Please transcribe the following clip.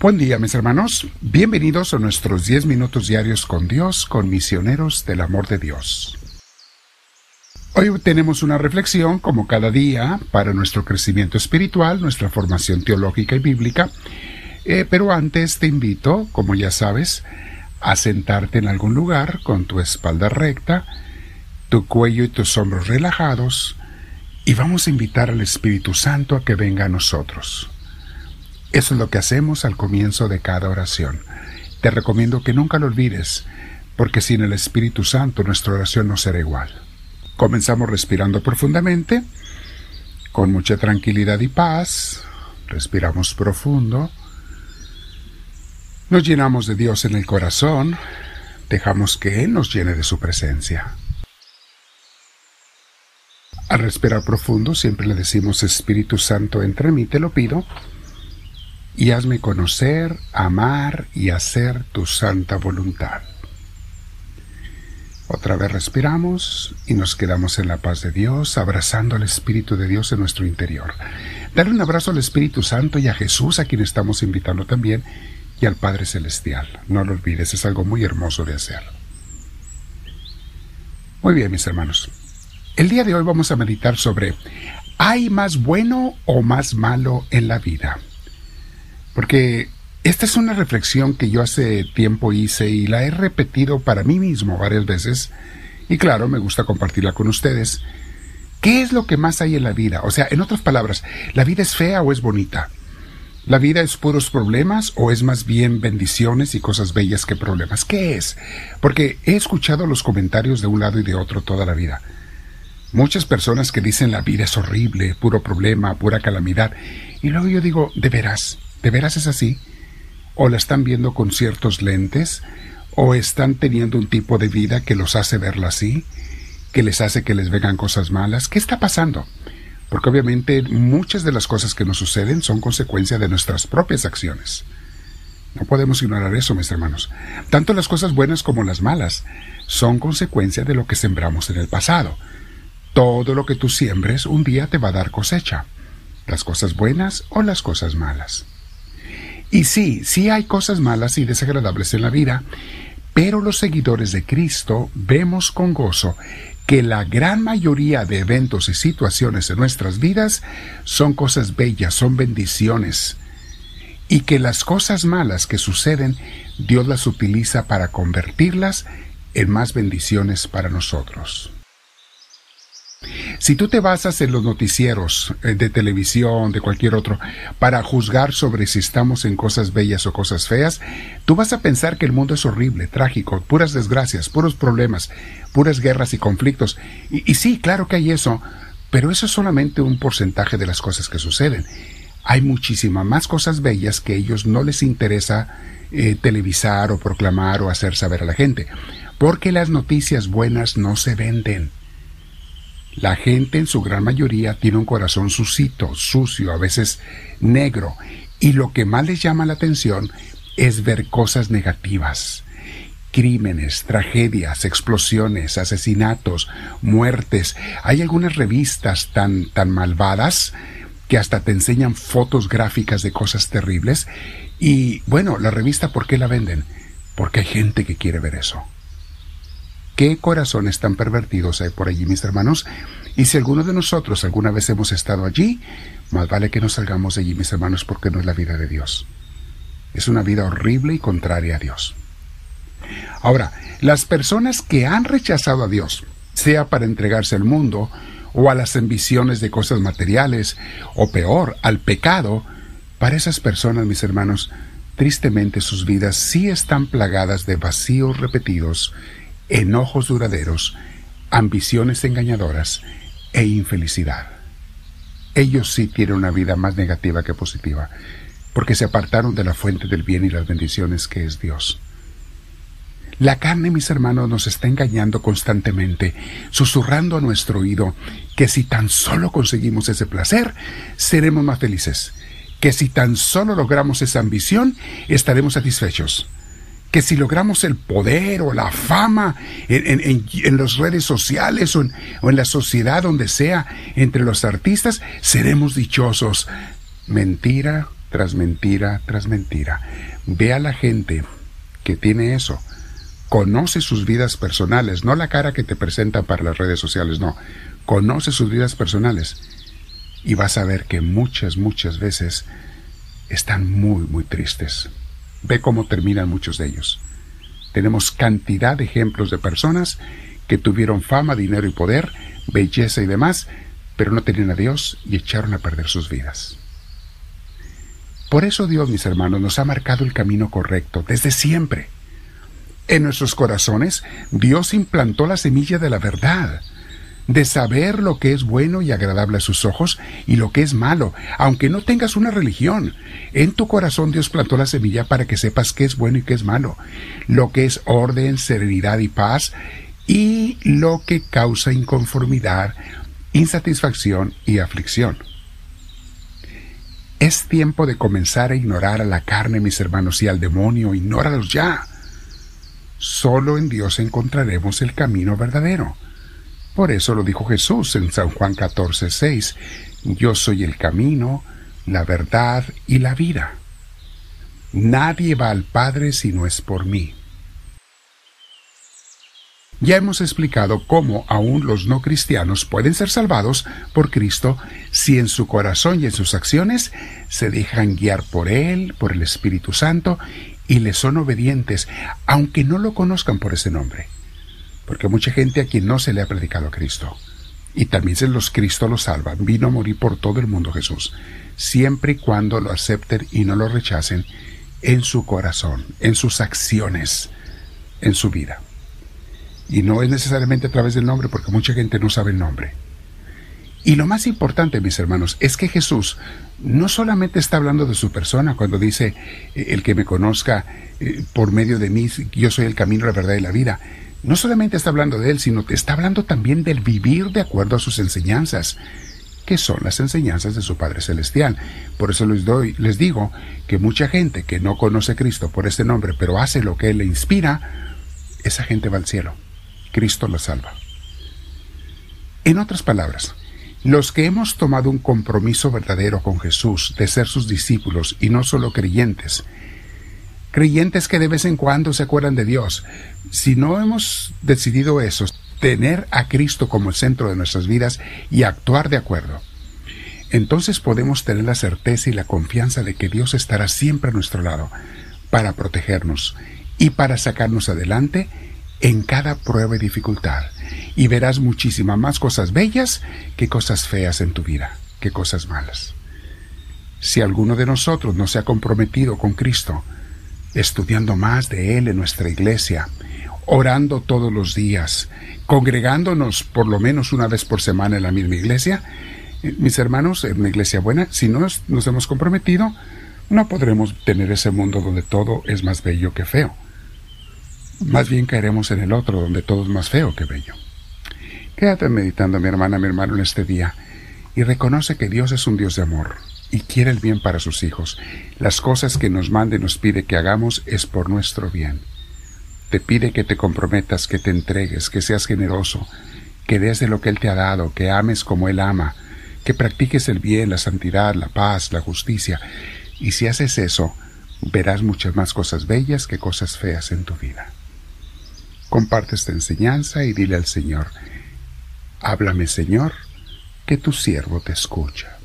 Buen día mis hermanos, bienvenidos a nuestros 10 minutos diarios con Dios, con misioneros del amor de Dios. Hoy tenemos una reflexión, como cada día, para nuestro crecimiento espiritual, nuestra formación teológica y bíblica, eh, pero antes te invito, como ya sabes, a sentarte en algún lugar con tu espalda recta, tu cuello y tus hombros relajados, y vamos a invitar al Espíritu Santo a que venga a nosotros. Eso es lo que hacemos al comienzo de cada oración. Te recomiendo que nunca lo olvides, porque sin el Espíritu Santo nuestra oración no será igual. Comenzamos respirando profundamente, con mucha tranquilidad y paz. Respiramos profundo. Nos llenamos de Dios en el corazón. Dejamos que Él nos llene de su presencia. Al respirar profundo siempre le decimos Espíritu Santo, entre mí, te lo pido y hazme conocer, amar y hacer tu santa voluntad. Otra vez respiramos y nos quedamos en la paz de Dios, abrazando al Espíritu de Dios en nuestro interior. Darle un abrazo al Espíritu Santo y a Jesús, a quien estamos invitando también, y al Padre Celestial. No lo olvides, es algo muy hermoso de hacer. Muy bien, mis hermanos. El día de hoy vamos a meditar sobre ¿hay más bueno o más malo en la vida? Porque esta es una reflexión que yo hace tiempo hice y la he repetido para mí mismo varias veces. Y claro, me gusta compartirla con ustedes. ¿Qué es lo que más hay en la vida? O sea, en otras palabras, ¿la vida es fea o es bonita? ¿La vida es puros problemas o es más bien bendiciones y cosas bellas que problemas? ¿Qué es? Porque he escuchado los comentarios de un lado y de otro toda la vida. Muchas personas que dicen la vida es horrible, puro problema, pura calamidad. Y luego yo digo, de veras, ¿De veras es así? ¿O la están viendo con ciertos lentes? ¿O están teniendo un tipo de vida que los hace verla así? ¿Que les hace que les vengan cosas malas? ¿Qué está pasando? Porque obviamente muchas de las cosas que nos suceden son consecuencia de nuestras propias acciones. No podemos ignorar eso, mis hermanos. Tanto las cosas buenas como las malas son consecuencia de lo que sembramos en el pasado. Todo lo que tú siembres un día te va a dar cosecha, las cosas buenas o las cosas malas. Y sí, sí hay cosas malas y desagradables en la vida, pero los seguidores de Cristo vemos con gozo que la gran mayoría de eventos y situaciones en nuestras vidas son cosas bellas, son bendiciones, y que las cosas malas que suceden Dios las utiliza para convertirlas en más bendiciones para nosotros. Si tú te basas en los noticieros eh, de televisión, de cualquier otro, para juzgar sobre si estamos en cosas bellas o cosas feas, tú vas a pensar que el mundo es horrible, trágico, puras desgracias, puros problemas, puras guerras y conflictos. Y, sí, claro que hay eso, pero eso es solamente un porcentaje de las cosas que suceden. Hay muchísimas más cosas bellas que a ellos no les interesa eh, televisar o proclamar o hacer saber a la gente, porque las noticias buenas no se venden. La gente en su gran mayoría tiene un corazón sucito, sucio, a veces negro, y lo que más les llama la atención es ver cosas negativas. Crímenes, tragedias, explosiones, asesinatos, muertes. Hay algunas revistas tan, tan malvadas que hasta te enseñan fotos gráficas de cosas terribles. Y bueno, la revista, ¿por qué la venden? Porque hay gente que quiere ver eso qué corazones tan pervertidos hay por allí, mis hermanos. Y si alguno de nosotros alguna vez hemos estado allí, más vale que no salgamos de allí, mis hermanos, porque no es la vida de Dios. Es una vida horrible y contraria a Dios. Ahora, las personas que han rechazado a Dios, sea para entregarse al mundo, o a las ambiciones de cosas materiales, o peor, al pecado, para esas personas, mis hermanos, tristemente sus vidas sí están plagadas de vacíos repetidos enojos duraderos, ambiciones engañadoras e infelicidad. Ellos sí tienen una vida más negativa que positiva, porque se apartaron de la fuente del bien y las bendiciones que es Dios. La carne, mis hermanos, nos está engañando constantemente, susurrando a nuestro oído que si tan solo conseguimos ese placer, seremos más felices, que si tan solo logramos esa ambición, estaremos satisfechos que si logramos el poder o la fama en, las redes sociales o, o en la sociedad donde sea, entre los artistas, seremos dichosos. Mentira tras mentira tras mentira. Ve a la gente que tiene eso. Conoce sus vidas personales, no la cara que te presentan para las redes sociales, no. Conoce sus vidas personales. Y vas a ver que muchas, muchas veces están muy, muy tristes. Ve cómo terminan muchos de ellos. Tenemos cantidad de ejemplos de personas que tuvieron fama, dinero y poder, belleza y demás, pero no tenían a Dios y echaron a perder sus vidas. Por eso Dios, mis hermanos, nos ha marcado el camino correcto desde siempre. En nuestros corazones, Dios implantó la semilla de la verdad, de saber lo que es bueno y agradable a sus ojos y lo que es malo, aunque no tengas una religión. En tu corazón Dios plantó la semilla para que sepas qué es bueno y qué es malo, lo que es orden, serenidad y paz, y lo que causa inconformidad, insatisfacción y aflicción. Es tiempo de comenzar a ignorar a la carne, mis hermanos, y al demonio, ignóralos ya. Solo en Dios encontraremos el camino verdadero. Por eso lo dijo Jesús en San Juan 14, 6. Yo soy el camino, la verdad y la vida. Nadie va al Padre si no es por mí. Ya hemos explicado cómo aún los no cristianos pueden ser salvados por Cristo si en su corazón y en sus acciones se dejan guiar por Él, por el Espíritu Santo, y le son obedientes, aunque no lo conozcan por ese nombre porque mucha gente a quien no se le ha predicado a Cristo. Y también se los Cristo los salva. Vino a morir por todo el mundo Jesús, siempre y cuando lo acepten y no lo rechacen en su corazón, en sus acciones, en su vida. Y no es necesariamente a través del nombre, porque mucha gente no sabe el nombre. Y lo más importante, mis hermanos, es que Jesús no solamente está hablando de su persona cuando dice, eh, el que me conozca eh, por medio de mí, yo soy el camino, la verdad y la vida, no solamente está hablando de él, sino que está hablando también del vivir de acuerdo a sus enseñanzas, que son las enseñanzas de su Padre Celestial. Por eso les doy, les digo que mucha gente que no conoce a Cristo por este nombre, pero hace lo que Él le inspira, esa gente va al cielo. Cristo la salva. En otras palabras, los que hemos tomado un compromiso verdadero con Jesús de ser sus discípulos y no solo creyentes, creyentes que de vez en cuando se acuerdan de Dios. Si no hemos decidido eso, tener a Cristo como el centro de nuestras vidas y actuar de acuerdo, entonces podemos tener la certeza y la confianza de que Dios estará siempre a nuestro lado para protegernos y para sacarnos adelante en cada prueba y dificultad. Y verás muchísimas más cosas bellas que cosas feas en tu vida, que cosas malas. Si alguno de nosotros no se ha comprometido con Cristo, estudiando más de Él en nuestra iglesia, orando todos los días, congregándonos por lo menos una vez por semana en la misma iglesia. Eh, mis hermanos, en una iglesia buena, si no nos hemos comprometido, no podremos tener ese mundo donde todo es más bello que feo. Más bien caeremos en el otro, donde todo es más feo que bello. Quédate meditando, mi hermana, mi hermano, en este día, y reconoce que Dios es un Dios de amor, y quiere el bien para sus hijos. Las cosas que nos mande y nos pide que hagamos es por nuestro bien. Te pide que te comprometas, que te entregues, que seas generoso, que des de lo que Él te ha dado, que ames como Él ama, que practiques el bien, la santidad, la paz, la justicia. Y si haces eso, verás muchas más cosas bellas que cosas feas en tu vida. Comparte esta enseñanza y dile al Señor, háblame Señor, que tu siervo te escucha.